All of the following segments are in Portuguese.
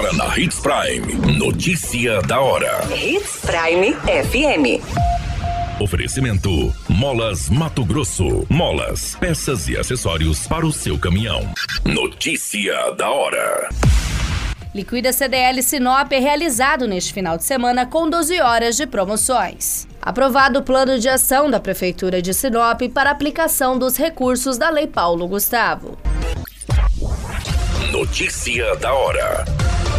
Agora na Hits Prime. Notícia da hora. Hits Prime FM. Oferecimento: Molas Mato Grosso. Molas, peças e acessórios para o seu caminhão. Notícia da hora. Liquida CDL Sinop é realizado neste final de semana com 12 horas de promoções. Aprovado o plano de ação da Prefeitura de Sinop para aplicação dos recursos da Lei Paulo Gustavo. Notícia da hora.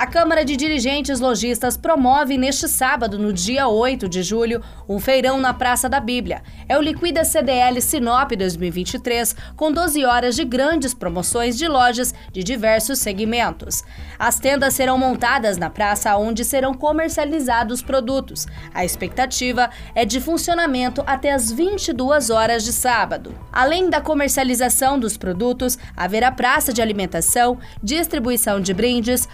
A Câmara de Dirigentes Lojistas promove neste sábado, no dia 8 de julho, um feirão na Praça da Bíblia. É o Liquida CDL Sinop 2023, com 12 horas de grandes promoções de lojas de diversos segmentos. As tendas serão montadas na praça onde serão comercializados produtos. A expectativa é de funcionamento até as 22 horas de sábado. Além da comercialização dos produtos, haverá praça de alimentação, distribuição de brindes,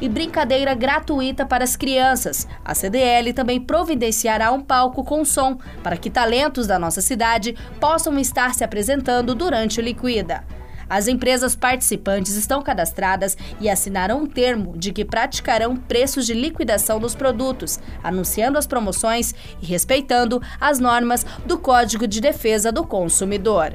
e brincadeira gratuita para as crianças. A CDL também providenciará um palco com som para que talentos da nossa cidade possam estar se apresentando durante o Liquida. As empresas participantes estão cadastradas e assinaram um termo de que praticarão preços de liquidação dos produtos, anunciando as promoções e respeitando as normas do Código de Defesa do Consumidor.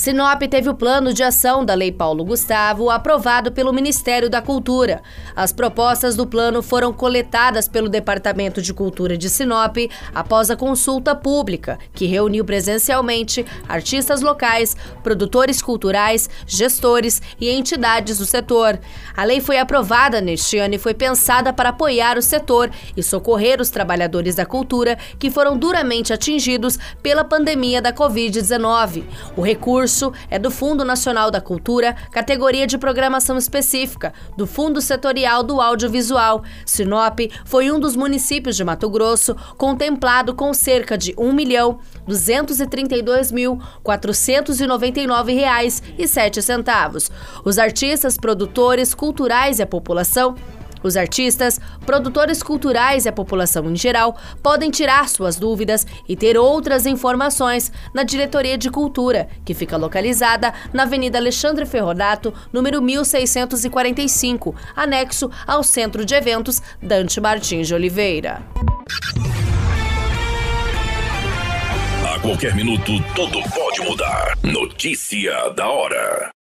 Sinop teve o plano de ação da Lei Paulo Gustavo aprovado pelo Ministério da Cultura. As propostas do plano foram coletadas pelo Departamento de Cultura de Sinop após a consulta pública, que reuniu presencialmente artistas locais, produtores culturais, gestores e entidades do setor. A lei foi aprovada neste ano e foi pensada para apoiar o setor e socorrer os trabalhadores da cultura que foram duramente atingidos pela pandemia da Covid-19. O recurso recurso é do Fundo Nacional da Cultura, categoria de programação específica, do Fundo Setorial do Audiovisual. Sinop foi um dos municípios de Mato Grosso contemplado com cerca de R$ 1 milhão 232 mil 499 reais e sete centavos. Os artistas, produtores, culturais e a população os artistas, produtores culturais e a população em geral podem tirar suas dúvidas e ter outras informações na Diretoria de Cultura, que fica localizada na Avenida Alexandre Ferronato, número 1645, anexo ao Centro de Eventos Dante Martins de Oliveira. A qualquer minuto, tudo pode mudar. Notícia da hora.